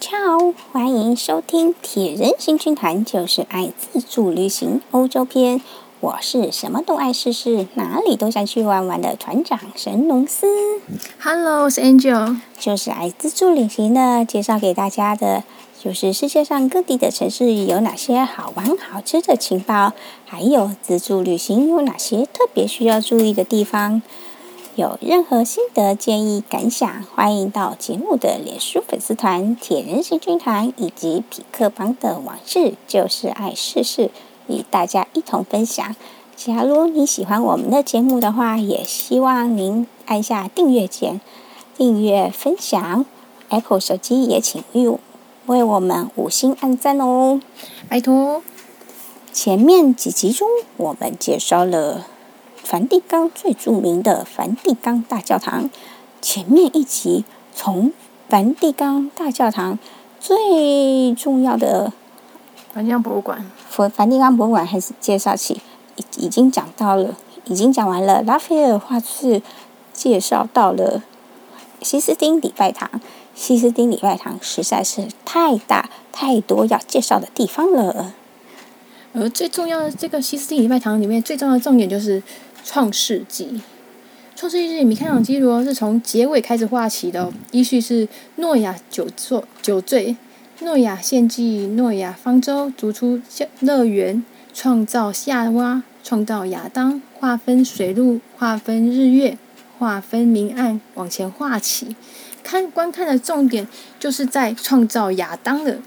Ciao，欢迎收听《铁人行军团》，就是爱自助旅行欧洲篇。我是什么都爱试试，哪里都想去玩玩的团长神农司。Hello，我是 Angel，就是爱自助旅行的，介绍给大家的，就是世界上各地的城市有哪些好玩好吃的情报，还有自助旅行有哪些特别需要注意的地方。有任何心得、建议、感想，欢迎到节目的脸书粉丝团“铁人行军团”以及匹克邦的网志，就是爱试试，与大家一同分享。假如你喜欢我们的节目的话，也希望您按下订阅键，订阅分享。Apple 手机也请为为我们五星按赞哦，拜托。前面几集中，我们介绍了。梵蒂冈最著名的梵蒂冈大教堂，前面一集从梵蒂冈大教堂最重要的梵蒂冈博物馆，梵梵蒂冈博物馆开始介绍起，已已经讲到了，已经讲完了。拉斐尔画室介绍到了西斯丁礼拜堂，西斯丁礼拜堂实在是太大太多要介绍的地方了。而最重要的这个西斯丁礼拜堂里面最重要的重点就是。创世纪，创世纪，米开朗基罗是从结尾开始画起的，哦。依序是诺亚酒作酒醉，诺亚献祭，诺亚方舟，逐出乐园，创造夏娃，创造亚当，划分水陆，划分日月，划分明暗，往前画起。看观看的重点就是在创造亚当的，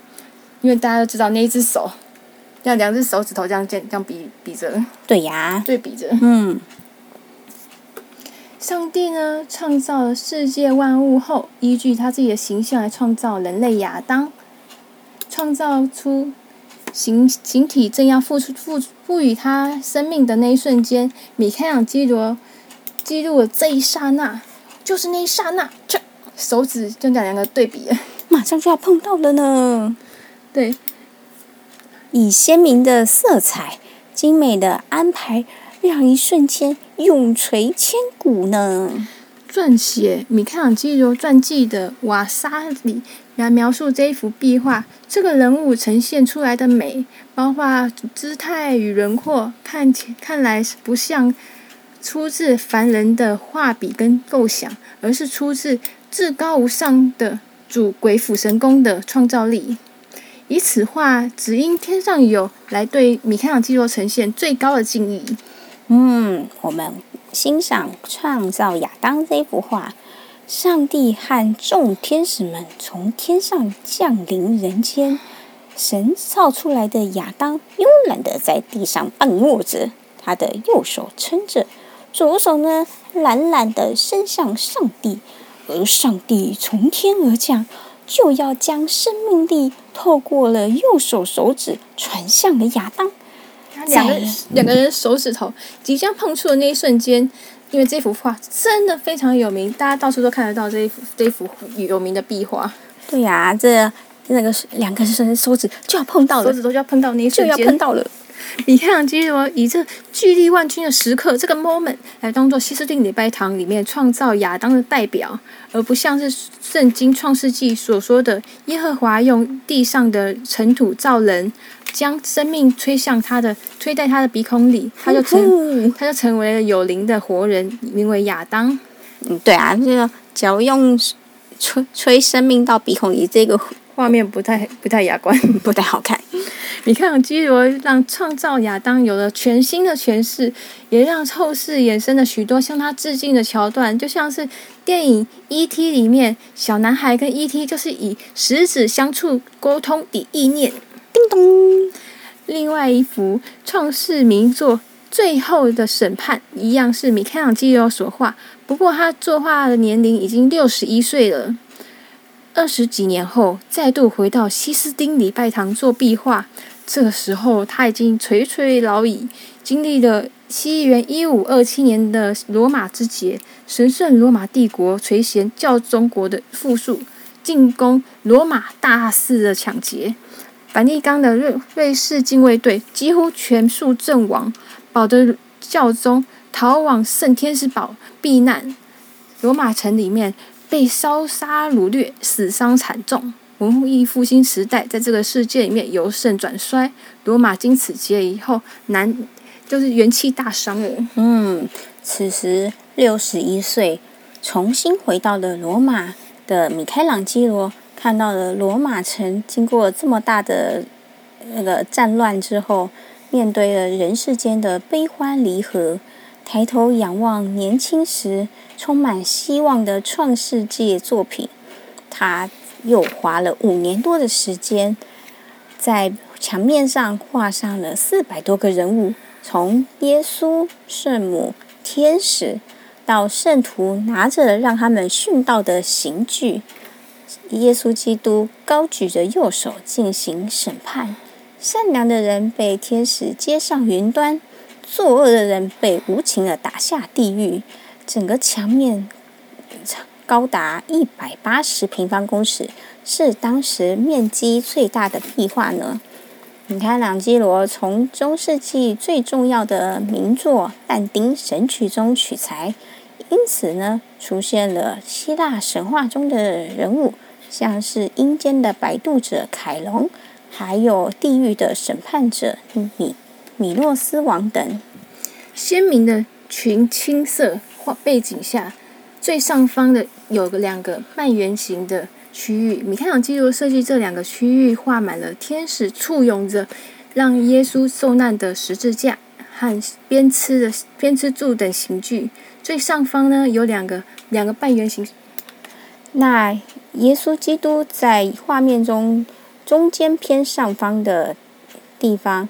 因为大家都知道那只手。这样两只手指头这样这样比比着，对呀，对比着。嗯，上帝呢创造了世界万物后，依据他自己的形象来创造人类亚当，创造出形形体正要付出赋赋予他生命的那一瞬间，米开朗基罗记录了这一刹那，就是那一刹那，这手指就这样两个对比了，马上就要碰到了呢，对。以鲜明的色彩、精美的安排，让一瞬间永垂千古呢。撰写米开朗基罗传记的瓦萨里来描述这一幅壁画，这个人物呈现出来的美，包括姿态与轮廓，看起看来不像出自凡人的画笔跟构想，而是出自至高无上的主鬼斧神工的创造力。以此画只因天上有来对米开朗基罗呈现最高的敬意。嗯，我们欣赏创造亚当这幅画，上帝和众天使们从天上降临人间，神造出来的亚当慵懒的在地上半卧着，他的右手撑着，左手呢懒懒的伸向上帝，而上帝从天而降。就要将生命力透过了右手手指传向了亚当。两个两个人手指头即将碰触的那一瞬间，因为这幅画真的非常有名，大家到处都看得到这一幅这一幅有名的壁画。对呀、啊，这那个两个人手指就要碰到了，手指头就要碰到那一瞬间，就要碰到了。米开朗基罗以这巨力万钧的时刻，这个 moment 来当做西斯汀礼拜堂里面创造亚当的代表，而不像是圣经创世纪所说的耶和华用地上的尘土造人，将生命吹向他的吹在他的鼻孔里，他就成他就成为了有灵的活人，名为亚当。嗯，对啊，这个只要用吹吹生命到鼻孔里，这个画面不太不太雅观，不太好看。米开朗基罗让创造亚当有了全新的诠释，也让后世衍生了许多向他致敬的桥段，就像是电影《E.T.》里面小男孩跟 E.T. 就是以食指相触沟通的意念。叮咚。另外一幅创世名作《最后的审判》一样是米开朗基罗所画，不过他作画的年龄已经六十一岁了。二十几年后，再度回到西斯丁礼拜堂做壁画。这个时候，他已经垂垂老矣，经历了西元一五二七年的罗马之劫，神圣罗马帝国垂涎教宗国的复苏，进攻罗马大肆的抢劫，梵蒂冈的瑞瑞士禁卫队几乎全数阵亡，保得教宗逃往圣天使堡避难，罗马城里面被烧杀掳掠，死伤惨重。文艺复兴时代在这个世界里面由盛转衰。罗马经此劫以后，难就是元气大伤了。嗯，此时六十一岁，重新回到了罗马的米开朗基罗，看到了罗马城经过这么大的那个战乱之后，面对了人世间的悲欢离合，抬头仰望年轻时充满希望的创世纪作品，他又花了五年多的时间，在墙面上画上了四百多个人物，从耶稣、圣母、天使，到圣徒拿着让他们殉道的刑具，耶稣基督高举着右手进行审判，善良的人被天使接上云端，作恶的人被无情地打下地狱。整个墙面高达一百八十平方公尺，是当时面积最大的壁画呢。米开朗基罗从中世纪最重要的名作《但丁神曲》中取材，因此呢，出现了希腊神话中的人物，像是阴间的摆渡者凯龙，还有地狱的审判者米米诺斯王等。鲜明的群青色画背景下，最上方的有个两个半圆形的。区域，米开朗基罗设计这两个区域，画满了天使簇拥着让耶稣受难的十字架和鞭笞的鞭笞柱等刑具。最上方呢，有两个两个半圆形。那耶稣基督在画面中中间偏上方的地方，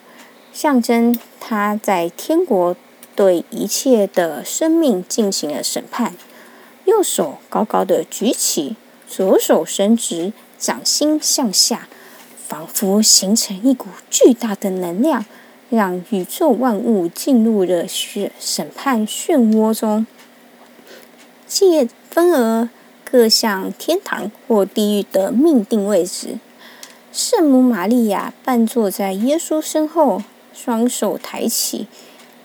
象征他在天国对一切的生命进行了审判。右手高高的举起。左手伸直，掌心向下，仿佛形成一股巨大的能量，让宇宙万物进入了审审判漩涡中，借分而各向天堂或地狱的命定位置。圣母玛利亚半坐在耶稣身后，双手抬起，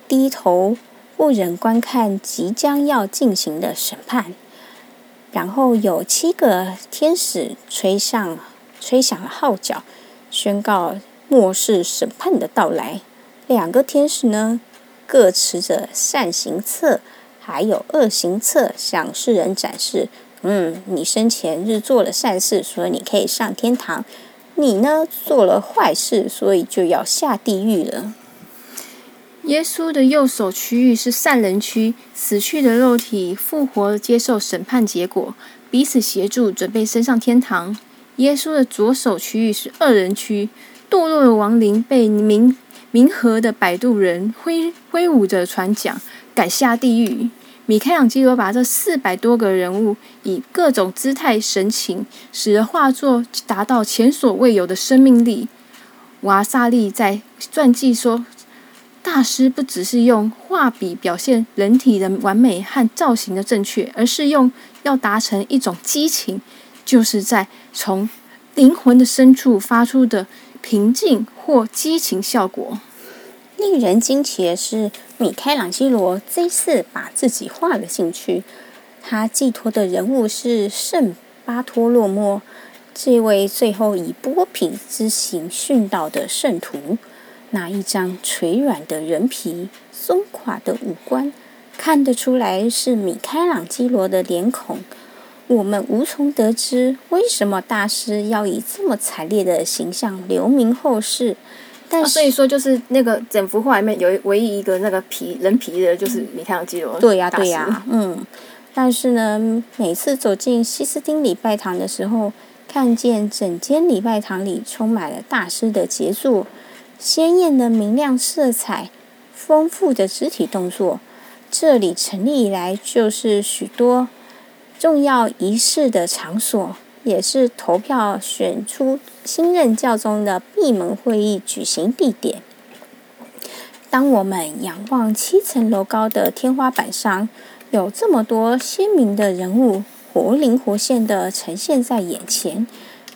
低头不忍观看即将要进行的审判。然后有七个天使吹上、吹响了号角，宣告末世审判的到来。两个天使呢，各持着善行册，还有恶行册，向世人展示：嗯，你生前日做了善事，所以你可以上天堂；你呢，做了坏事，所以就要下地狱了。耶稣的右手区域是善人区，死去的肉体复活，接受审判结果，彼此协助，准备升上天堂。耶稣的左手区域是恶人区，堕落的亡灵被冥冥河的摆渡人挥挥舞着船桨赶下地狱。米开朗基罗把这四百多个人物以各种姿态神情，使得画作达到前所未有的生命力。瓦萨利在传记说。大师不只是用画笔表现人体的完美和造型的正确，而是用要达成一种激情，就是在从灵魂的深处发出的平静或激情效果。令人惊奇的是，米开朗基罗这次把自己画了进去。他寄托的人物是圣巴托洛莫，这位最后以剥皮之刑殉道的圣徒。那一张垂软的人皮、松垮的五官，看得出来是米开朗基罗的脸孔。我们无从得知为什么大师要以这么惨烈的形象留名后世。但所以说，就是那个整幅画里面有唯一一个那个皮人皮的，就是米开朗基罗。对呀、啊，对呀、啊，嗯。但是呢，每次走进西斯丁礼拜堂的时候，看见整间礼拜堂里充满了大师的杰作。鲜艳的明亮色彩，丰富的肢体动作。这里成立以来就是许多重要仪式的场所，也是投票选出新任教宗的闭门会议举行地点。当我们仰望七层楼高的天花板上，有这么多鲜明的人物，活灵活现的呈现在眼前，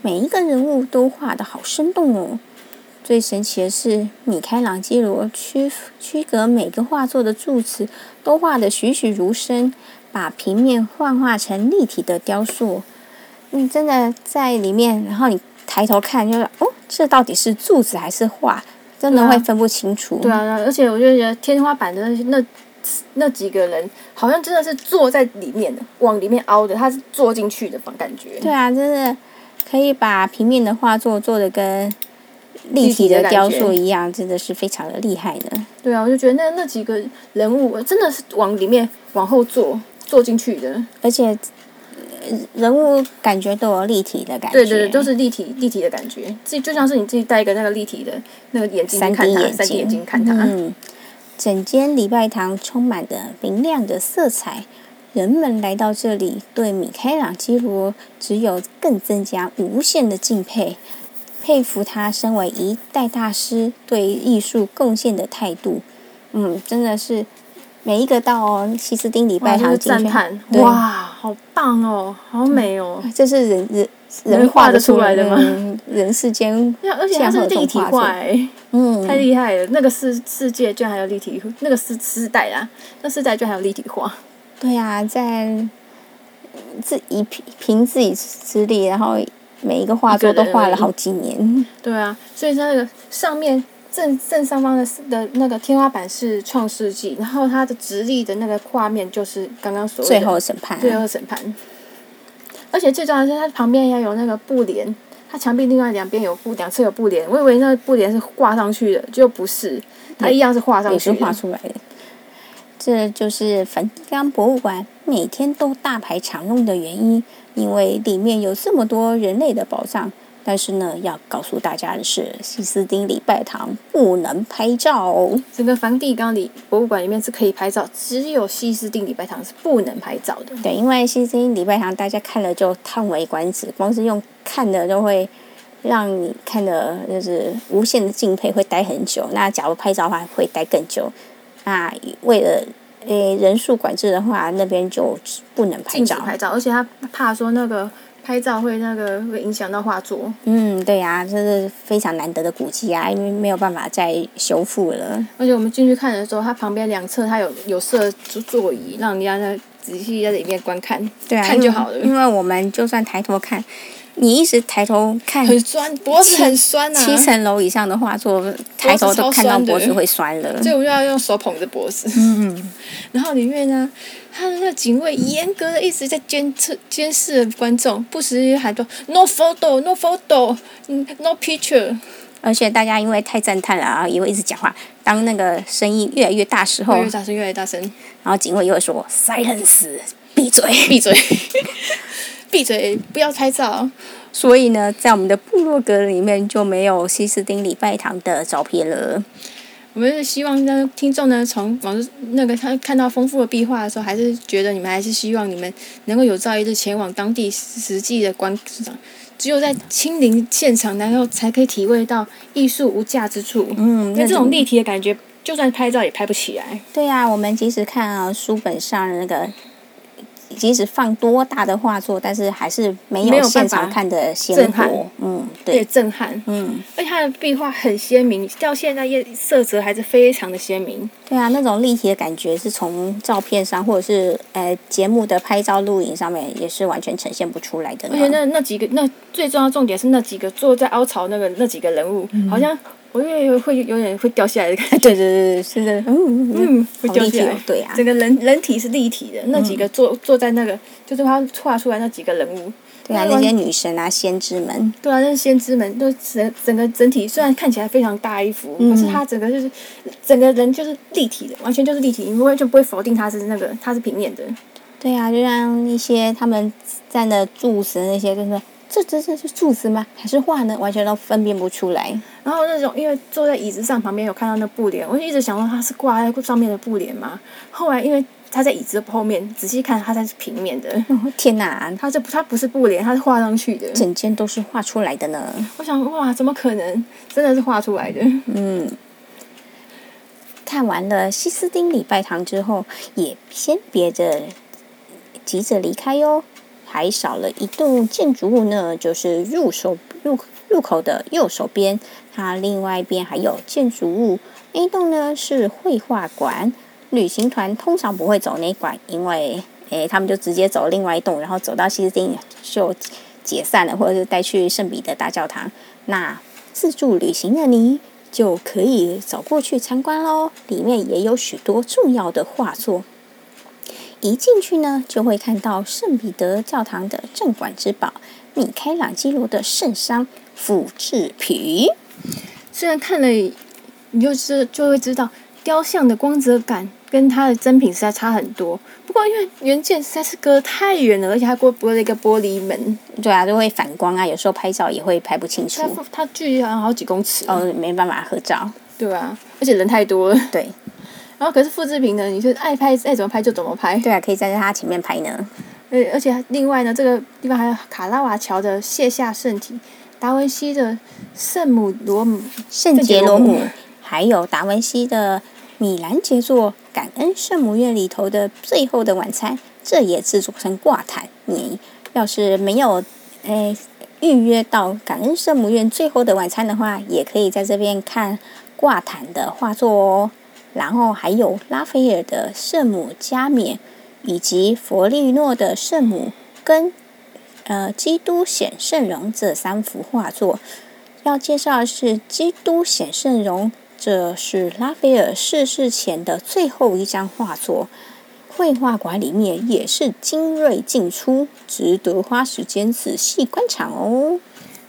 每一个人物都画得好生动哦。最神奇的是，米开朗基罗区区隔每个画作的柱子都画得栩栩如生，把平面幻化成立体的雕塑。你真的在里面，然后你抬头看，就是哦，这到底是柱子还是画？真的会分不清楚。对啊，对啊，而且我就觉得天花板的那那那几个人，好像真的是坐在里面的，往里面凹的，他是坐进去的吧感觉。对啊，真的可以把平面的画作做的跟立体的雕塑一样，真的是非常的厉害的。对啊，我就觉得那那几个人物真的是往里面往后坐坐进去的，而且。人物感觉都有立体的感觉，对对对，都是立体立体的感觉，自己就像是你自己戴一个那个立体的那个眼镜看它，三 D 眼镜，眼镜看它。嗯，整间礼拜堂充满的明亮的色彩，人们来到这里，对米开朗基罗只有更增加无限的敬佩，佩服他身为一代大师对艺术贡献的态度。嗯，真的是。每一个到西斯丁礼拜堂进去，哇，对。哇，好棒哦，好美哦！这是人人人画的出来的吗？人世间，而且它是立体画，哎，嗯，太厉害了！那个世世界居然还有立体，那个世世代啊，那世代居然还有立体画。对呀、啊，在自己凭凭自己之力，然后每一个画作都画了好几年。对啊，所以它那个上面。正正上方的的那个天花板是创世纪，然后它的直立的那个画面就是刚刚说的最后审判。最后审判。而且最重要的是，它旁边要有那个布帘，它墙壁另外两边有布，两侧有布帘。我以为那个布帘是挂上去的，就不是，它一样是画上去的，也是画出来的。这就是梵蒂冈博物馆每天都大排长龙的原因，因为里面有这么多人类的宝藏。但是呢，要告诉大家的是，西斯丁礼拜堂不能拍照。整个梵蒂冈里博物馆里面是可以拍照，只有西斯丁礼拜堂是不能拍照的。对，因为西斯丁礼拜堂大家看了就叹为观止，光是用看的就会让你看的就是无限的敬佩，会待很久。那假如拍照的话，会待更久。那为了诶人数管制的话，那边就不能拍照。拍照，而且他怕说那个。拍照会那个会影响到画作。嗯，对呀、啊，这是非常难得的古迹啊，因为没有办法再修复了。而且我们进去看的时候，它旁边两侧它有有设座椅，让人家在仔细在里面观看，对啊，看就好了。因为我们就算抬头看。你一直抬头看，很酸，脖子很酸啊。七层楼以上的画作，抬头都看到脖子会酸了。所以我就要用手捧着脖子。嗯，然后里面呢，他的那个警卫严格的一直在监测、监视观众，不时还说 “no photo, no photo, no picture”。而且大家因为太赞叹了啊，也会一直讲话。当那个声音越来越大时候，越大声，越来越大声。然后警卫又会说 “silence”，闭嘴，闭嘴。闭嘴！不要拍照。所以呢，在我们的部落格里面就没有西斯丁礼拜堂的照片了。我们是希望呢，听众呢，从网那个他看到丰富的壁画的时候，还是觉得你们还是希望你们能够有朝一日前往当地实际的观赏。只有在亲临现场，然后才可以体会到艺术无价之处。嗯，那这种立体的感觉，就算拍照也拍不起来。对呀、啊，我们即使看啊书本上的那个。即使放多大的画作，但是还是没有现场看的鲜活。嗯，对，震撼。嗯，而且它的壁画很鲜明，到现在也色泽还是非常的鲜明。对啊，那种立体的感觉是从照片上，或者是呃节目的拍照录影上面，也是完全呈现不出来的。而且那那几个，那最重要重点是那几个坐在凹槽那个那几个人物，嗯、好像。我以为会有点会掉下来的感觉，对对对对，是的，嗯嗯，会掉下来，对呀、啊，整个人人体是立体的，那几个坐坐在那个，就是他画出来那几个人物，对啊，那些女神啊，先知们，对啊，那些先知们都整整个整体虽然看起来非常大一幅，嗯、可是他整个就是整个人就是立体的，完全就是立体，你完全不会否定他是那个他是平面的，对啊，就像一些他们站的柱子那些，就是。这真的是柱子吗？还是画呢？完全都分辨不出来。然后那种因为坐在椅子上，旁边有看到那布帘，我就一直想说它是挂在上面的布帘吗？后来因为它在椅子后面，仔细看它才是平面的。哦、天哪，它这它不是布帘，它是画上去的。整间都是画出来的呢。我想哇，怎么可能？真的是画出来的。嗯。看完了西斯丁礼拜堂之后，也先别着急着离开哟。还少了一栋建筑物呢，就是入手入入口的右手边，它另外一边还有建筑物。那栋呢是绘画馆，旅行团通常不会走那馆，因为诶他们就直接走另外一栋，然后走到西斯丁就解散了，或者是带去圣彼得大教堂，那自助旅行的你就可以走过去参观喽。里面也有许多重要的画作。一进去呢，就会看到圣彼得教堂的镇馆之宝——米开朗基罗的圣殇复制品。虽然看了，你就是就会知道雕像的光泽感跟它的真品实在差很多。不过因为原件实在是隔太远了，而且还过玻了一个玻璃门，对啊，就会反光啊，有时候拍照也会拍不清楚。它它距离好像好几公尺哦，没办法合照。对啊，而且人太多了。对。然后可是复制品呢，你就爱拍爱怎么拍就怎么拍。对啊，可以站在它前面拍呢。而而且另外呢，这个地方还有卡拉瓦乔的卸下圣体，达文西的圣母罗姆圣杰罗姆，还有达文西的米兰杰作感恩圣母院里头的最后的晚餐，这也制作成挂毯。你要是没有诶预约到感恩圣母院最后的晚餐的话，也可以在这边看挂毯的画作哦。然后还有拉斐尔的圣母加冕，以及佛利诺的圣母跟呃基督显圣容这三幅画作。要介绍的是基督显圣容，这是拉斐尔逝世前的最后一张画作。绘画馆里面也是精锐进出，值得花时间仔细观赏哦。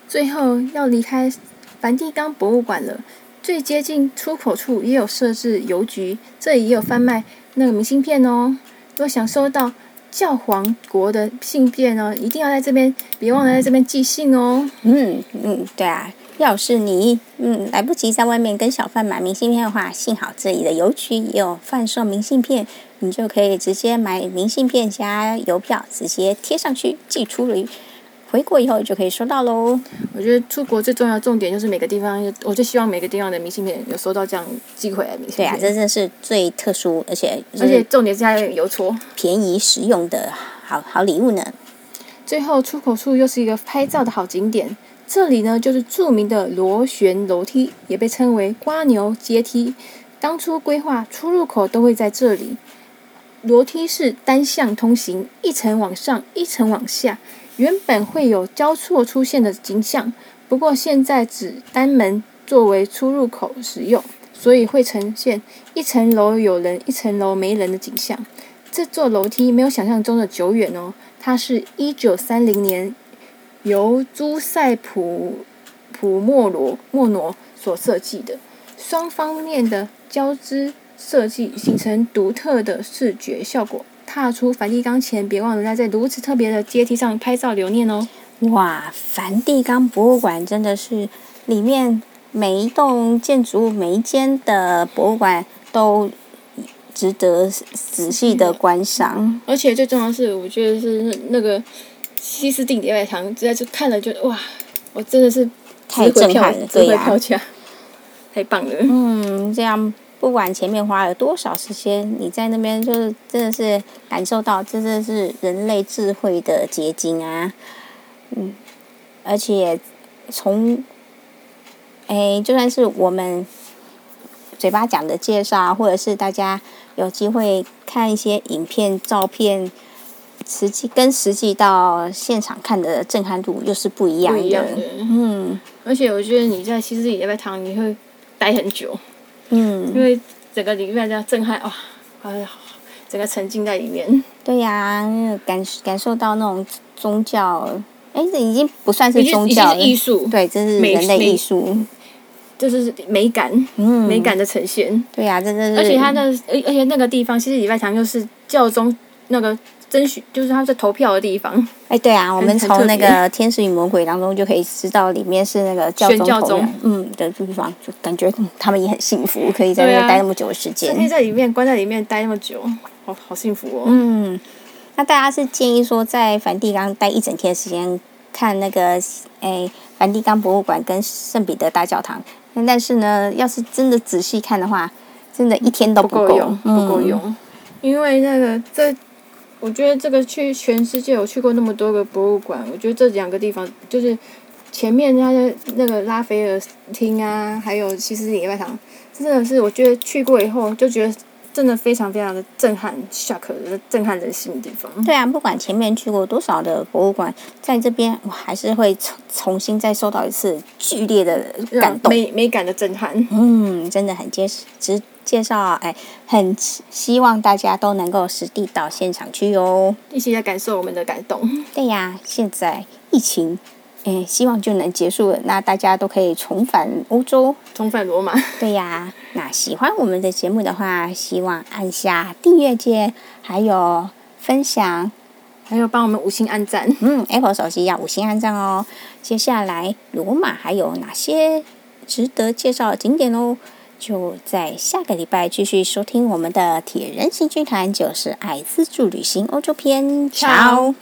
最后要离开梵蒂冈博物馆了。最接近出口处也有设置邮局，这里也有贩卖那个明信片哦。如果想收到教皇国的信件哦，一定要在这边，别忘了在这边寄信哦。嗯嗯，对啊，要是你嗯来不及在外面跟小贩买明信片的话，幸好这里的邮局也有贩售明信片，你就可以直接买明信片加邮票，直接贴上去寄出了。回国以后就可以收到喽。我觉得出国最重要的重点就是每个地方，我就希望每个地方的明信片有收到这样寄回来的明信片。对啊，这真的是最特殊，而且而且重点是还有邮戳，便宜实用的好好礼物呢。最后出口处又是一个拍照的好景点，这里呢就是著名的螺旋楼梯，也被称为瓜牛阶梯。当初规划出入口都会在这里，楼梯是单向通行，一层往上，一层往下。原本会有交错出现的景象，不过现在只单门作为出入口使用，所以会呈现一层楼有人、一层楼没人的景象。这座楼梯没有想象中的久远哦，它是一九三零年由朱塞普普莫罗莫诺所设计的，双方面的交织设计形成独特的视觉效果。踏出梵蒂冈前，别忘了在这如此特别的阶梯上拍照留念哦。哇，梵蒂冈博物馆真的是里面每一栋建筑物、每一间的博物馆都值得仔细的观赏。而且最重要的是，我觉得是那个西斯定礼拜堂，实在是看了就哇，我真的是太震撼了，对呀，太棒了。嗯，这样。不管前面花了多少时间，你在那边就是真的是感受到，真的是人类智慧的结晶啊！嗯，而且从哎，就算是我们嘴巴讲的介绍，或者是大家有机会看一些影片、照片，实际跟实际到现场看的震撼度又是不一样的。一样的。嗯，而且我觉得你在西斯廷礼拜堂你会待很久。嗯，因为整个里面这样震撼哇，哎呀，整个沉浸在里面。对呀、啊，感感受到那种宗教，哎，这已经不算是宗教了，艺术。对，这是人类艺术，就是美感，嗯，美感的呈现。对呀、啊，真的是。而且它的，而而且那个地方，其实礼拜堂又是教宗那个。争取就是他在投票的地方。哎，对啊，我们从那个《天使与魔鬼》当中就可以知道，里面是那个教宗嗯的地方，就感觉他们也很幸福，可以在那边待那么久的时间。可以在里面关在里面待那么久，好好幸福哦。嗯，那大家是建议说，在梵蒂冈待一整天的时间，看那个哎梵蒂冈博物馆跟圣彼得大教堂。但是呢，要是真的仔细看的话，真的一天都不够用，不够用，嗯、因为那个在。我觉得这个去全世界，我去过那么多个博物馆，我觉得这两个地方就是前面它的那个拉斐尔厅啊，还有西斯里礼拜堂，真的是我觉得去过以后就觉得真的非常非常的震撼，shock 的震撼人心的地方。对啊，不管前面去过多少的博物馆，在这边我还是会重重新再受到一次剧烈的感动，美美感的震撼。嗯，真的很结实，只介绍，哎，很希望大家都能够实地到现场去哦，一起来感受我们的感动。对呀，现在疫情。哎，希望就能结束了，那大家都可以重返欧洲，重返罗马。对呀，那喜欢我们的节目的话，希望按下订阅键，还有分享，还有帮我们五星按赞。嗯，Apple 手机要五星按赞哦。接下来罗马还有哪些值得介绍的景点哦？就在下个礼拜继续收听我们的铁人行军团，就是爱自助旅行欧洲篇。瞧。